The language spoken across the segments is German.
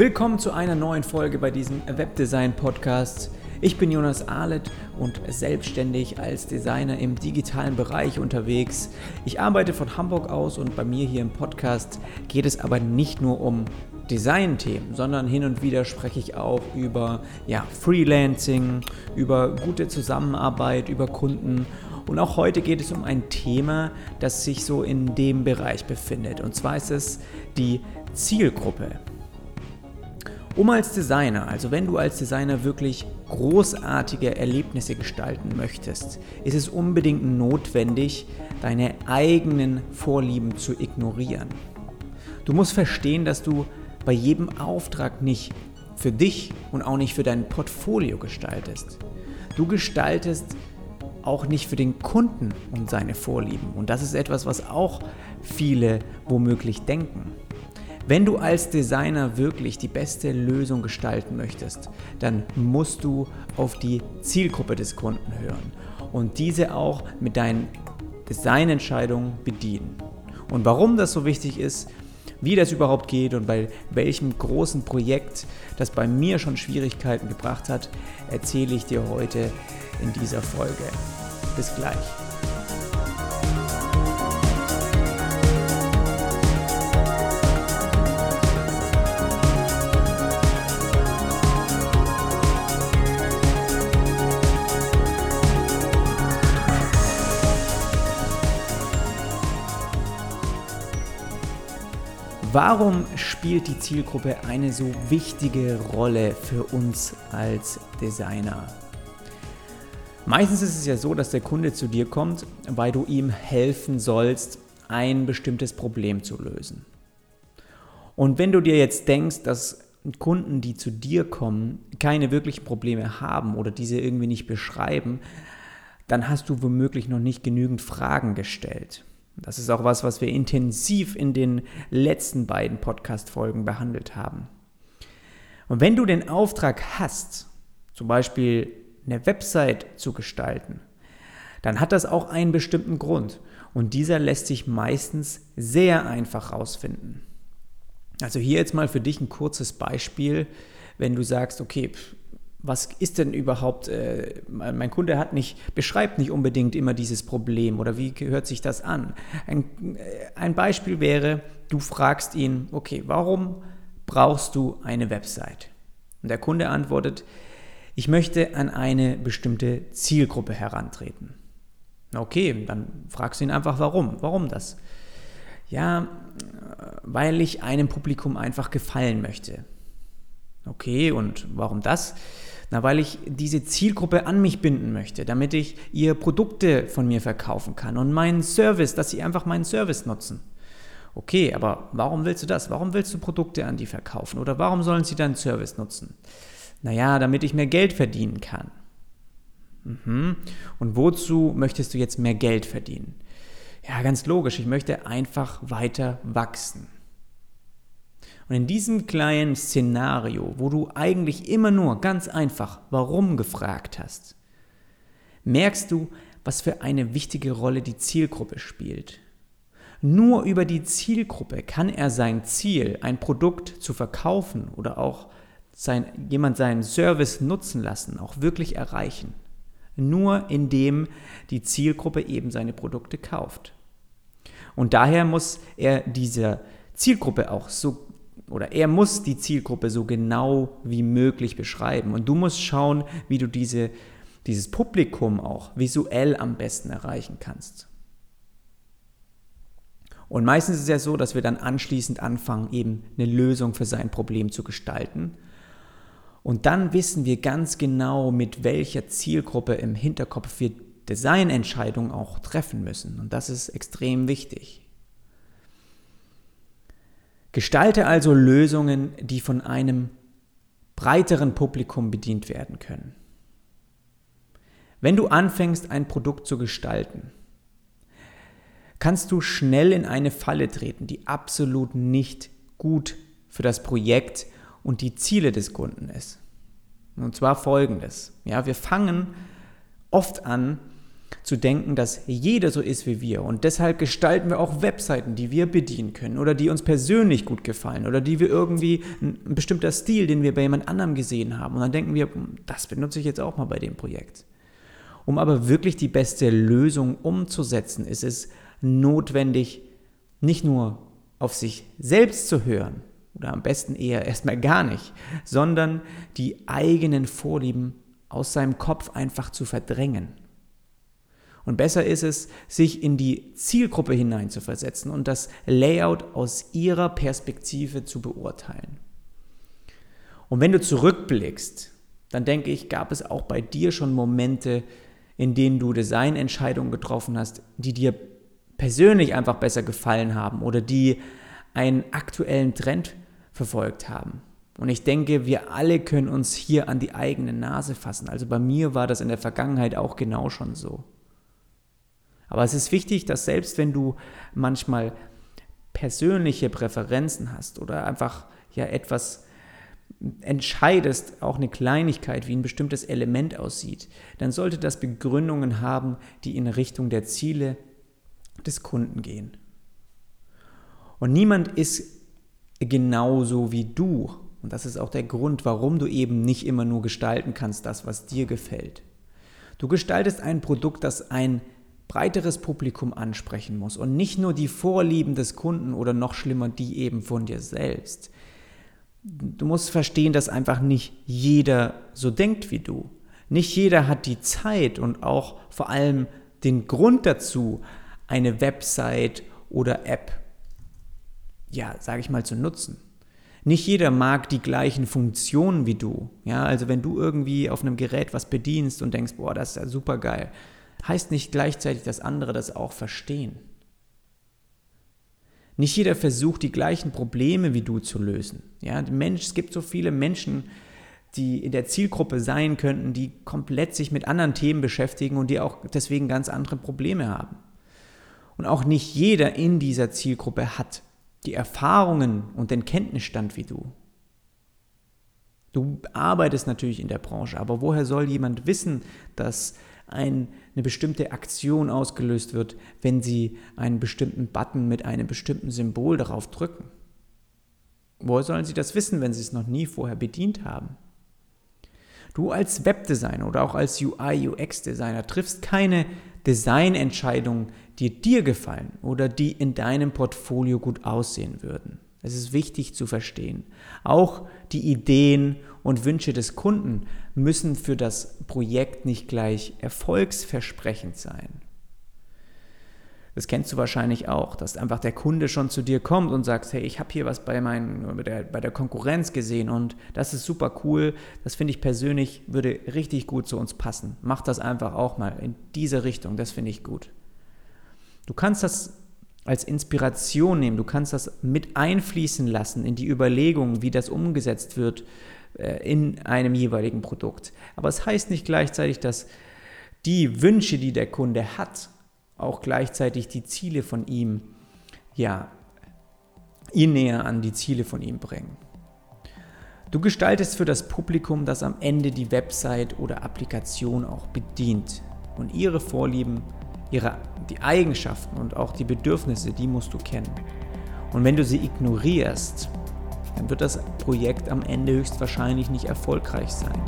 Willkommen zu einer neuen Folge bei diesem Webdesign Podcast. Ich bin Jonas Ahlet und selbstständig als Designer im digitalen Bereich unterwegs. Ich arbeite von Hamburg aus und bei mir hier im Podcast geht es aber nicht nur um Designthemen, sondern hin und wieder spreche ich auch über ja, Freelancing, über gute Zusammenarbeit, über Kunden und auch heute geht es um ein Thema, das sich so in dem Bereich befindet. Und zwar ist es die Zielgruppe. Um als Designer, also wenn du als Designer wirklich großartige Erlebnisse gestalten möchtest, ist es unbedingt notwendig, deine eigenen Vorlieben zu ignorieren. Du musst verstehen, dass du bei jedem Auftrag nicht für dich und auch nicht für dein Portfolio gestaltest. Du gestaltest auch nicht für den Kunden und seine Vorlieben. Und das ist etwas, was auch viele womöglich denken. Wenn du als Designer wirklich die beste Lösung gestalten möchtest, dann musst du auf die Zielgruppe des Kunden hören und diese auch mit deinen Designentscheidungen bedienen. Und warum das so wichtig ist, wie das überhaupt geht und bei welchem großen Projekt das bei mir schon Schwierigkeiten gebracht hat, erzähle ich dir heute in dieser Folge. Bis gleich. Warum spielt die Zielgruppe eine so wichtige Rolle für uns als Designer? Meistens ist es ja so, dass der Kunde zu dir kommt, weil du ihm helfen sollst, ein bestimmtes Problem zu lösen. Und wenn du dir jetzt denkst, dass Kunden, die zu dir kommen, keine wirklichen Probleme haben oder diese irgendwie nicht beschreiben, dann hast du womöglich noch nicht genügend Fragen gestellt. Das ist auch was, was wir intensiv in den letzten beiden Podcast-Folgen behandelt haben. Und wenn du den Auftrag hast, zum Beispiel eine Website zu gestalten, dann hat das auch einen bestimmten Grund. Und dieser lässt sich meistens sehr einfach rausfinden. Also hier jetzt mal für dich ein kurzes Beispiel, wenn du sagst, okay, was ist denn überhaupt, äh, mein Kunde hat nicht, beschreibt nicht unbedingt immer dieses Problem oder wie hört sich das an? Ein, äh, ein Beispiel wäre, du fragst ihn, okay, warum brauchst du eine Website? Und der Kunde antwortet, ich möchte an eine bestimmte Zielgruppe herantreten. Okay, dann fragst du ihn einfach, warum? Warum das? Ja, weil ich einem Publikum einfach gefallen möchte. Okay, und warum das? Na, weil ich diese Zielgruppe an mich binden möchte, damit ich ihr Produkte von mir verkaufen kann und meinen Service, dass sie einfach meinen Service nutzen. Okay, aber warum willst du das? Warum willst du Produkte an die verkaufen? Oder warum sollen sie deinen Service nutzen? Naja, damit ich mehr Geld verdienen kann. Mhm. Und wozu möchtest du jetzt mehr Geld verdienen? Ja, ganz logisch, ich möchte einfach weiter wachsen. Und in diesem kleinen Szenario, wo du eigentlich immer nur ganz einfach warum gefragt hast, merkst du, was für eine wichtige Rolle die Zielgruppe spielt. Nur über die Zielgruppe kann er sein Ziel, ein Produkt zu verkaufen oder auch sein, jemand seinen Service nutzen lassen, auch wirklich erreichen. Nur indem die Zielgruppe eben seine Produkte kauft. Und daher muss er dieser Zielgruppe auch so oder er muss die Zielgruppe so genau wie möglich beschreiben. Und du musst schauen, wie du diese, dieses Publikum auch visuell am besten erreichen kannst. Und meistens ist es ja so, dass wir dann anschließend anfangen, eben eine Lösung für sein Problem zu gestalten. Und dann wissen wir ganz genau, mit welcher Zielgruppe im Hinterkopf wir Designentscheidungen auch treffen müssen. Und das ist extrem wichtig. Gestalte also Lösungen, die von einem breiteren Publikum bedient werden können. Wenn du anfängst, ein Produkt zu gestalten, kannst du schnell in eine Falle treten, die absolut nicht gut für das Projekt und die Ziele des Kunden ist. Und zwar folgendes. Ja, wir fangen oft an, zu denken, dass jeder so ist wie wir. Und deshalb gestalten wir auch Webseiten, die wir bedienen können oder die uns persönlich gut gefallen oder die wir irgendwie ein, bestimmter Stil, den wir bei jemand anderem gesehen haben. Und dann denken wir, hm, das benutze ich jetzt auch mal bei dem Projekt. Um aber wirklich die beste Lösung umzusetzen, ist es notwendig, nicht nur auf sich selbst zu hören, oder am besten eher erstmal gar nicht, sondern die eigenen Vorlieben aus seinem Kopf einfach zu verdrängen. Und besser ist es, sich in die Zielgruppe hineinzuversetzen und das Layout aus ihrer Perspektive zu beurteilen. Und wenn du zurückblickst, dann denke ich, gab es auch bei dir schon Momente, in denen du Designentscheidungen getroffen hast, die dir persönlich einfach besser gefallen haben oder die einen aktuellen Trend verfolgt haben. Und ich denke, wir alle können uns hier an die eigene Nase fassen. Also bei mir war das in der Vergangenheit auch genau schon so. Aber es ist wichtig, dass selbst wenn du manchmal persönliche Präferenzen hast oder einfach ja etwas entscheidest, auch eine Kleinigkeit, wie ein bestimmtes Element aussieht, dann sollte das Begründungen haben, die in Richtung der Ziele des Kunden gehen. Und niemand ist genauso wie du. Und das ist auch der Grund, warum du eben nicht immer nur gestalten kannst, das, was dir gefällt. Du gestaltest ein Produkt, das ein breiteres Publikum ansprechen muss und nicht nur die Vorlieben des Kunden oder noch schlimmer die eben von dir selbst. Du musst verstehen, dass einfach nicht jeder so denkt wie du. Nicht jeder hat die Zeit und auch vor allem den Grund dazu, eine Website oder App, ja, sage ich mal, zu nutzen. Nicht jeder mag die gleichen Funktionen wie du. Ja, also wenn du irgendwie auf einem Gerät was bedienst und denkst, boah, das ist ja super geil, heißt nicht gleichzeitig, dass andere das auch verstehen. Nicht jeder versucht, die gleichen Probleme wie du zu lösen. Ja, Mensch, es gibt so viele Menschen, die in der Zielgruppe sein könnten, die komplett sich mit anderen Themen beschäftigen und die auch deswegen ganz andere Probleme haben. Und auch nicht jeder in dieser Zielgruppe hat die Erfahrungen und den Kenntnisstand wie du. Du arbeitest natürlich in der Branche, aber woher soll jemand wissen, dass ein, eine bestimmte Aktion ausgelöst wird, wenn sie einen bestimmten Button mit einem bestimmten Symbol darauf drücken? Woher sollen sie das wissen, wenn sie es noch nie vorher bedient haben? Du als Webdesigner oder auch als UI-UX-Designer triffst keine Designentscheidungen, die dir gefallen oder die in deinem Portfolio gut aussehen würden. Es ist wichtig zu verstehen. Auch die Ideen und Wünsche des Kunden müssen für das Projekt nicht gleich erfolgsversprechend sein. Das kennst du wahrscheinlich auch, dass einfach der Kunde schon zu dir kommt und sagt, hey, ich habe hier was bei, meinen, bei, der, bei der Konkurrenz gesehen und das ist super cool, das finde ich persönlich, würde richtig gut zu uns passen. Mach das einfach auch mal in diese Richtung, das finde ich gut. Du kannst das als Inspiration nehmen, du kannst das mit einfließen lassen in die Überlegungen, wie das umgesetzt wird in einem jeweiligen Produkt. Aber es heißt nicht gleichzeitig, dass die Wünsche, die der Kunde hat, auch gleichzeitig die Ziele von ihm, ja, ihn näher an die Ziele von ihm bringen. Du gestaltest für das Publikum, das am Ende die Website oder Applikation auch bedient. Und ihre Vorlieben, ihre, die Eigenschaften und auch die Bedürfnisse, die musst du kennen. Und wenn du sie ignorierst, dann wird das Projekt am Ende höchstwahrscheinlich nicht erfolgreich sein.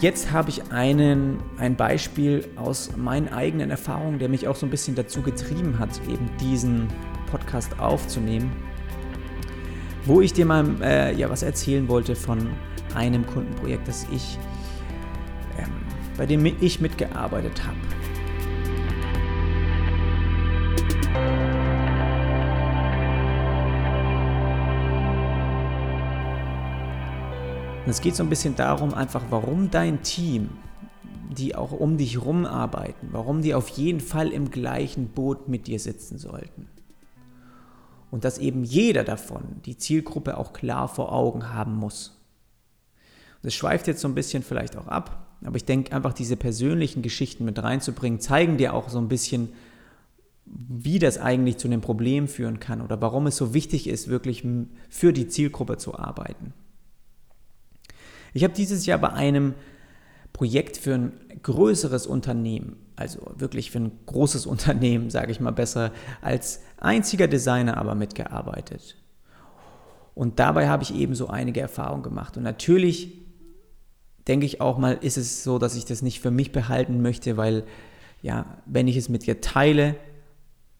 Jetzt habe ich einen, ein Beispiel aus meinen eigenen Erfahrungen, der mich auch so ein bisschen dazu getrieben hat, eben diesen Podcast aufzunehmen, wo ich dir mal äh, ja, was erzählen wollte von einem Kundenprojekt, das ich, ähm, bei dem ich mitgearbeitet habe. Und es geht so ein bisschen darum, einfach, warum dein Team, die auch um dich herum arbeiten, warum die auf jeden Fall im gleichen Boot mit dir sitzen sollten. Und dass eben jeder davon die Zielgruppe auch klar vor Augen haben muss. Das schweift jetzt so ein bisschen vielleicht auch ab, aber ich denke einfach diese persönlichen Geschichten mit reinzubringen, zeigen dir auch so ein bisschen, wie das eigentlich zu einem Problem führen kann oder warum es so wichtig ist, wirklich für die Zielgruppe zu arbeiten. Ich habe dieses Jahr bei einem Projekt für ein größeres Unternehmen, also wirklich für ein großes Unternehmen, sage ich mal besser, als einziger Designer aber mitgearbeitet. Und dabei habe ich eben so einige Erfahrungen gemacht. Und natürlich denke ich auch mal, ist es so, dass ich das nicht für mich behalten möchte, weil ja, wenn ich es mit dir teile,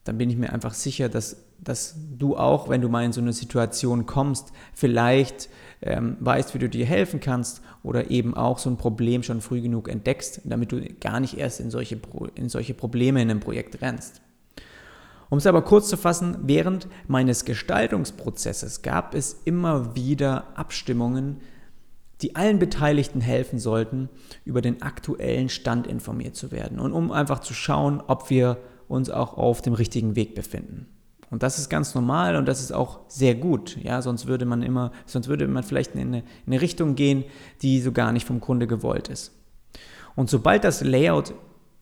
dann bin ich mir einfach sicher, dass, dass du auch, wenn du mal in so eine Situation kommst, vielleicht ähm, weißt, wie du dir helfen kannst oder eben auch so ein Problem schon früh genug entdeckst, damit du gar nicht erst in solche, in solche Probleme in einem Projekt rennst. Um es aber kurz zu fassen, während meines Gestaltungsprozesses gab es immer wieder Abstimmungen, die allen Beteiligten helfen sollten, über den aktuellen Stand informiert zu werden und um einfach zu schauen, ob wir uns auch auf dem richtigen Weg befinden. Und das ist ganz normal und das ist auch sehr gut. Ja, sonst würde man immer, sonst würde man vielleicht in eine, in eine Richtung gehen, die so gar nicht vom Kunde gewollt ist. Und sobald das Layout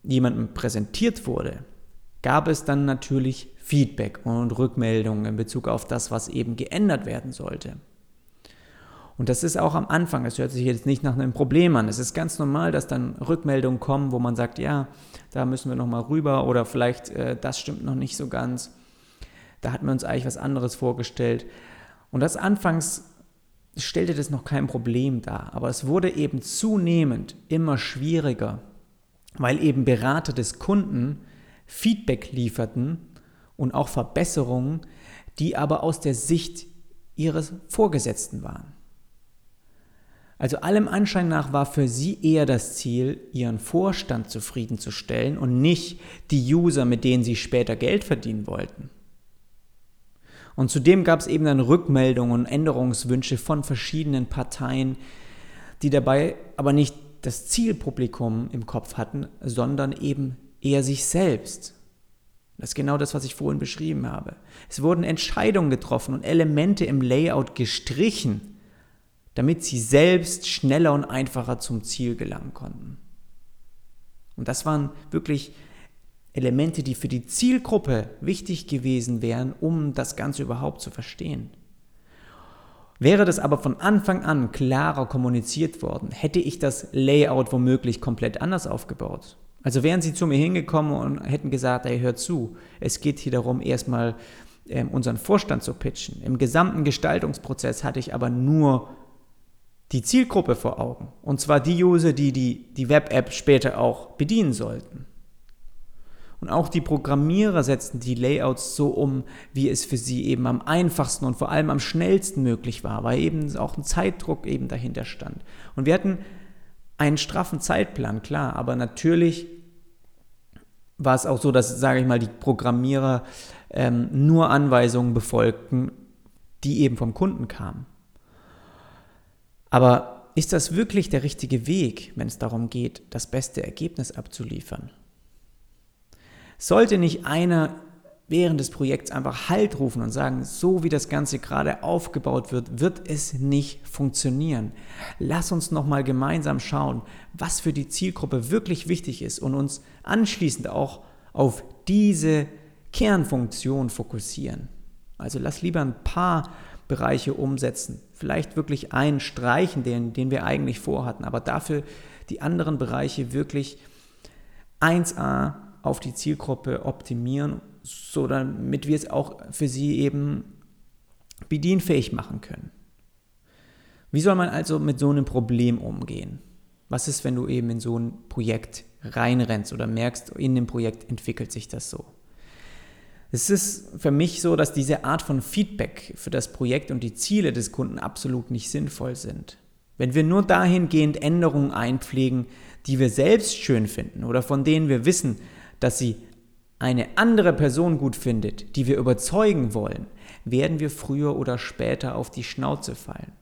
jemandem präsentiert wurde, gab es dann natürlich Feedback und Rückmeldungen in Bezug auf das, was eben geändert werden sollte. Und das ist auch am Anfang, das hört sich jetzt nicht nach einem Problem an. Es ist ganz normal, dass dann Rückmeldungen kommen, wo man sagt, ja, da müssen wir nochmal rüber oder vielleicht äh, das stimmt noch nicht so ganz. Da hatten wir uns eigentlich was anderes vorgestellt. Und das anfangs stellte das noch kein Problem dar, aber es wurde eben zunehmend immer schwieriger, weil eben Berater des Kunden Feedback lieferten und auch Verbesserungen, die aber aus der Sicht ihres Vorgesetzten waren. Also allem Anschein nach war für sie eher das Ziel, ihren Vorstand zufriedenzustellen und nicht die User, mit denen sie später Geld verdienen wollten. Und zudem gab es eben dann Rückmeldungen und Änderungswünsche von verschiedenen Parteien, die dabei aber nicht das Zielpublikum im Kopf hatten, sondern eben eher sich selbst. Das ist genau das, was ich vorhin beschrieben habe. Es wurden Entscheidungen getroffen und Elemente im Layout gestrichen, damit sie selbst schneller und einfacher zum Ziel gelangen konnten. Und das waren wirklich Elemente, die für die Zielgruppe wichtig gewesen wären, um das Ganze überhaupt zu verstehen. Wäre das aber von Anfang an klarer kommuniziert worden, hätte ich das Layout womöglich komplett anders aufgebaut. Also wären sie zu mir hingekommen und hätten gesagt, hey, hör zu, es geht hier darum, erstmal ähm, unseren Vorstand zu pitchen. Im gesamten Gestaltungsprozess hatte ich aber nur die Zielgruppe vor Augen. Und zwar die User, die die, die Web-App später auch bedienen sollten. Und auch die Programmierer setzten die Layouts so um, wie es für sie eben am einfachsten und vor allem am schnellsten möglich war, weil eben auch ein Zeitdruck eben dahinter stand. Und wir hatten einen straffen Zeitplan, klar, aber natürlich war es auch so, dass, sage ich mal, die Programmierer ähm, nur Anweisungen befolgten, die eben vom Kunden kamen. Aber ist das wirklich der richtige Weg, wenn es darum geht, das beste Ergebnis abzuliefern? Sollte nicht einer während des Projekts einfach Halt rufen und sagen, so wie das Ganze gerade aufgebaut wird, wird es nicht funktionieren. Lass uns nochmal gemeinsam schauen, was für die Zielgruppe wirklich wichtig ist und uns anschließend auch auf diese Kernfunktion fokussieren. Also lass lieber ein paar Bereiche umsetzen. Vielleicht wirklich einen streichen, den, den wir eigentlich vorhatten, aber dafür die anderen Bereiche wirklich 1a auf die Zielgruppe optimieren, so damit wir es auch für sie eben bedienfähig machen können. Wie soll man also mit so einem Problem umgehen? Was ist, wenn du eben in so ein Projekt reinrennst oder merkst, in dem Projekt entwickelt sich das so? Es ist für mich so, dass diese Art von Feedback für das Projekt und die Ziele des Kunden absolut nicht sinnvoll sind. Wenn wir nur dahingehend Änderungen einpflegen, die wir selbst schön finden oder von denen wir wissen, dass sie eine andere Person gut findet, die wir überzeugen wollen, werden wir früher oder später auf die Schnauze fallen.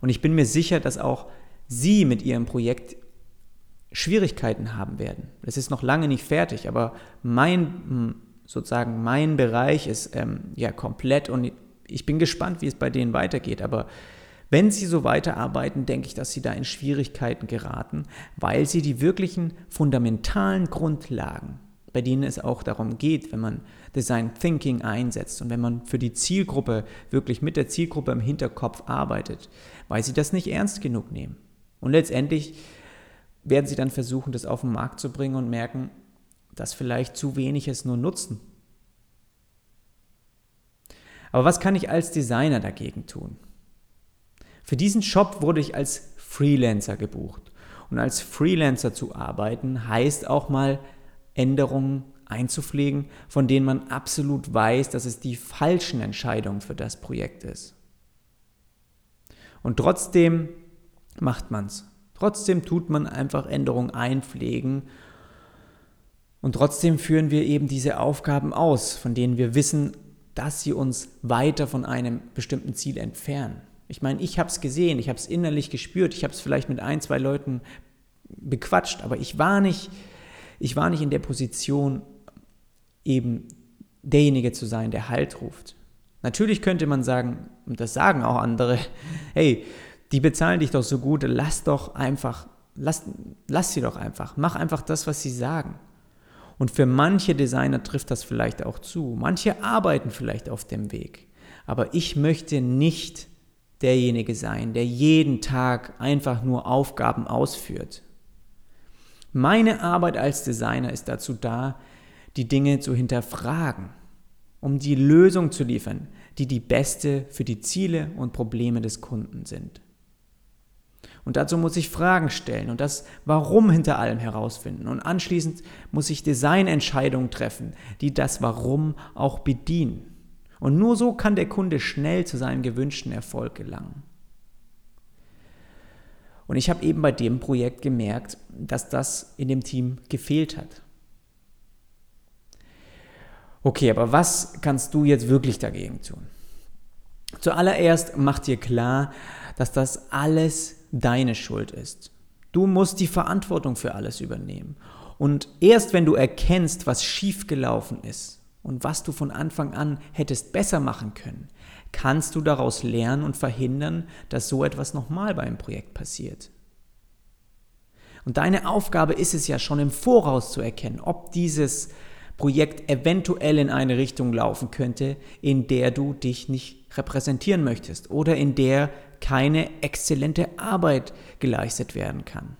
Und ich bin mir sicher, dass auch Sie mit Ihrem Projekt Schwierigkeiten haben werden. Es ist noch lange nicht fertig, aber mein hm, sozusagen mein Bereich ist ähm, ja komplett und ich bin gespannt, wie es bei denen weitergeht. Aber Wenn Sie so weiterarbeiten, denke ich, dass Sie da in Schwierigkeiten geraten, weil Sie die wirklichen fundamentalen Grundlagen, bei denen es auch darum geht, wenn man Design Thinking einsetzt und wenn man für die Zielgruppe wirklich mit der Zielgruppe im Hinterkopf arbeitet, weil Sie das nicht ernst genug nehmen. Und letztendlich werden Sie dann versuchen, das auf den Markt zu bringen und merken, dass vielleicht zu wenig es nur nutzen. Aber was kann ich als Designer dagegen tun? Für diesen Job wurde ich als Freelancer gebucht. Und als Freelancer zu arbeiten heißt auch mal Änderungen einzupflegen, von denen man absolut weiß, dass es die falschen Entscheidungen für das Projekt ist. Und trotzdem macht man es. Trotzdem tut man einfach Änderungen einpflegen. Und trotzdem führen wir eben diese Aufgaben aus, von denen wir wissen, dass sie uns weiter von einem bestimmten Ziel entfernen. Ich meine, ich habe es gesehen, ich habe es innerlich gespürt, ich habe es vielleicht mit ein, zwei Leuten bequatscht, aber ich war nicht, ich war nicht in der Position, eben derjenige zu sein, der Halt ruft. Natürlich könnte man sagen, und das sagen auch andere, hey, die bezahlen dich doch so gut, lass doch einfach, lass, lass sie doch einfach, mach einfach das, was sie sagen. Und für manche Designer trifft das vielleicht auch zu. Manche arbeiten vielleicht auf dem Weg. Aber ich möchte nicht derjenige sein, der jeden Tag einfach nur Aufgaben ausführt. Meine Arbeit als Designer ist dazu da, die Dinge zu hinterfragen, um die Lösung zu liefern, die die beste für die Ziele und Probleme des Kunden sind. Und dazu muss ich Fragen stellen und das Warum hinter allem herausfinden. Und anschließend muss ich Designentscheidungen treffen, die das Warum auch bedienen. Und nur so kann der Kunde schnell zu seinem gewünschten Erfolg gelangen. Und ich habe eben bei dem Projekt gemerkt, dass das in dem Team gefehlt hat. Okay, aber was kannst du jetzt wirklich dagegen tun? Zuallererst mach dir klar, dass das alles deine Schuld ist. Du musst die Verantwortung für alles übernehmen. Und erst wenn du erkennst, was schiefgelaufen ist, und was du von Anfang an hättest besser machen können, kannst du daraus lernen und verhindern, dass so etwas nochmal bei einem Projekt passiert. Und deine Aufgabe ist es ja schon im Voraus zu erkennen, ob dieses Projekt eventuell in eine Richtung laufen könnte, in der du dich nicht repräsentieren möchtest oder in der keine exzellente Arbeit geleistet werden kann.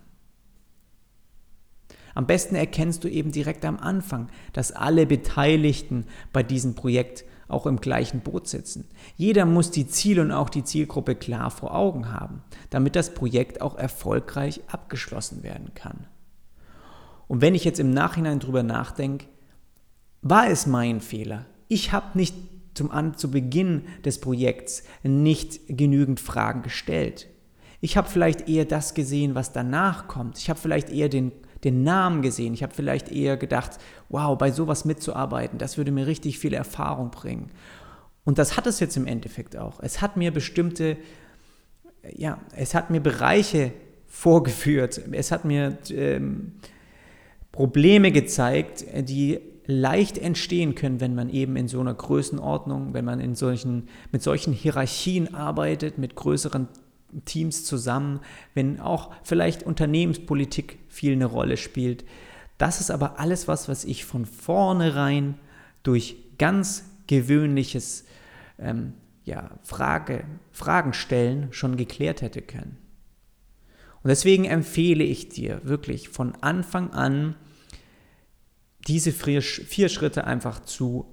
Am besten erkennst du eben direkt am Anfang, dass alle Beteiligten bei diesem Projekt auch im gleichen Boot sitzen. Jeder muss die Ziele und auch die Zielgruppe klar vor Augen haben, damit das Projekt auch erfolgreich abgeschlossen werden kann. Und wenn ich jetzt im Nachhinein drüber nachdenke, war es mein Fehler. Ich habe nicht zum An zu Beginn des Projekts nicht genügend Fragen gestellt. Ich habe vielleicht eher das gesehen, was danach kommt. Ich habe vielleicht eher den den Namen gesehen. Ich habe vielleicht eher gedacht, wow, bei sowas mitzuarbeiten, das würde mir richtig viel Erfahrung bringen. Und das hat es jetzt im Endeffekt auch. Es hat mir bestimmte, ja, es hat mir Bereiche vorgeführt. Es hat mir ähm, Probleme gezeigt, die leicht entstehen können, wenn man eben in so einer Größenordnung, wenn man in solchen, mit solchen Hierarchien arbeitet, mit größeren Teams zusammen, wenn auch vielleicht Unternehmenspolitik viel eine Rolle spielt. Das ist aber alles was, was ich von vornherein durch ganz gewöhnliches ähm, ja, Frage, Fragen stellen schon geklärt hätte können. Und deswegen empfehle ich dir wirklich von Anfang an, diese vier, vier Schritte einfach zu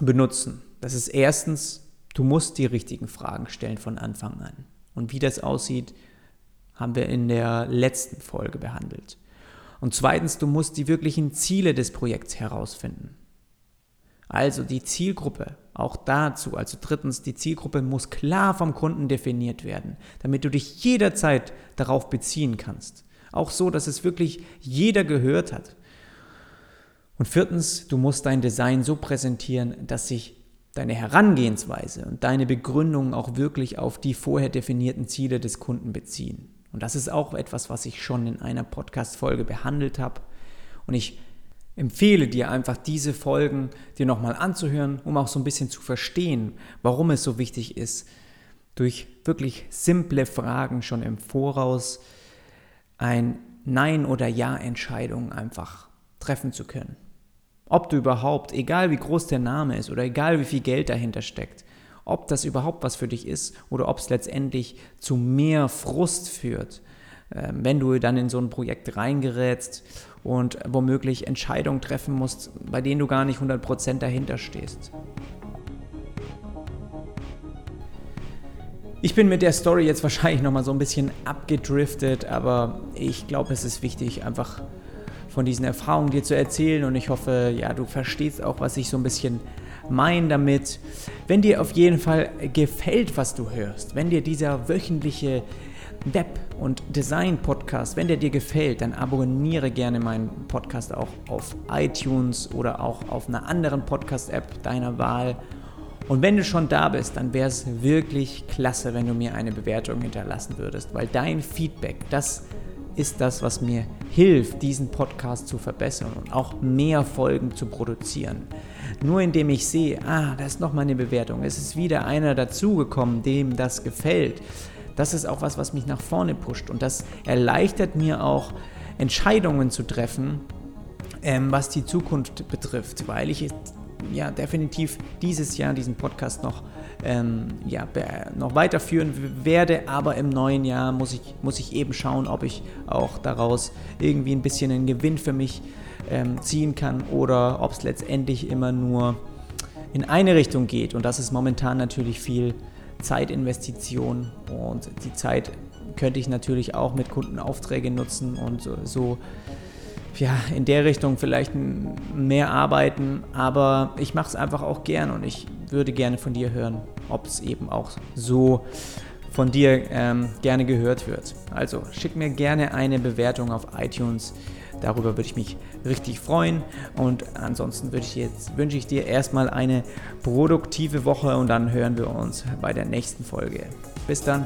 benutzen. Das ist erstens Du musst die richtigen Fragen stellen von Anfang an. Und wie das aussieht, haben wir in der letzten Folge behandelt. Und zweitens, du musst die wirklichen Ziele des Projekts herausfinden. Also die Zielgruppe, auch dazu. Also drittens, die Zielgruppe muss klar vom Kunden definiert werden, damit du dich jederzeit darauf beziehen kannst. Auch so, dass es wirklich jeder gehört hat. Und viertens, du musst dein Design so präsentieren, dass sich deine Herangehensweise und deine Begründung auch wirklich auf die vorher definierten Ziele des Kunden beziehen. Und das ist auch etwas, was ich schon in einer Podcast-Folge behandelt habe. Und ich empfehle dir einfach diese Folgen dir nochmal anzuhören, um auch so ein bisschen zu verstehen, warum es so wichtig ist, durch wirklich simple Fragen schon im Voraus ein Nein- oder Ja-Entscheidung einfach treffen zu können. Ob du überhaupt, egal wie groß der Name ist oder egal wie viel Geld dahinter steckt, ob das überhaupt was für dich ist oder ob es letztendlich zu mehr Frust führt, ähm, wenn du dann in so ein Projekt reingerätst und womöglich Entscheidungen treffen musst, bei denen du gar nicht 100% dahinter stehst. Ich bin mit der Story jetzt wahrscheinlich nochmal so ein bisschen abgedriftet, aber ich glaube, es ist wichtig, einfach von diesen Erfahrungen dir zu erzählen und ich hoffe, ja, du verstehst auch, was ich so ein bisschen meine damit. Wenn dir auf jeden Fall gefällt, was du hörst, wenn dir dieser wöchentliche Web- und Design-Podcast, wenn der dir gefällt, dann abonniere gerne meinen Podcast auch auf iTunes oder auch auf einer anderen Podcast-App deiner Wahl. Und wenn du schon da bist, dann wäre es wirklich klasse, wenn du mir eine Bewertung hinterlassen würdest, weil dein Feedback, das das, was mir hilft, diesen Podcast zu verbessern und auch mehr Folgen zu produzieren. Nur indem ich sehe, ah, da ist nochmal eine Bewertung, es ist wieder einer dazugekommen, dem das gefällt. Das ist auch was, was mich nach vorne pusht und das erleichtert mir auch, Entscheidungen zu treffen, ähm, was die Zukunft betrifft, weil ich ja definitiv dieses Jahr diesen Podcast noch, ähm, ja, noch weiterführen werde, aber im neuen Jahr muss ich, muss ich eben schauen, ob ich auch daraus irgendwie ein bisschen einen Gewinn für mich ähm, ziehen kann oder ob es letztendlich immer nur in eine Richtung geht. Und das ist momentan natürlich viel Zeitinvestition und die Zeit könnte ich natürlich auch mit Kundenaufträgen nutzen und so, so ja, in der Richtung vielleicht mehr arbeiten, aber ich mache es einfach auch gern und ich würde gerne von dir hören, ob es eben auch so von dir ähm, gerne gehört wird. Also schick mir gerne eine Bewertung auf iTunes. Darüber würde ich mich richtig freuen. Und ansonsten ich jetzt, wünsche ich dir erstmal eine produktive Woche und dann hören wir uns bei der nächsten Folge. Bis dann.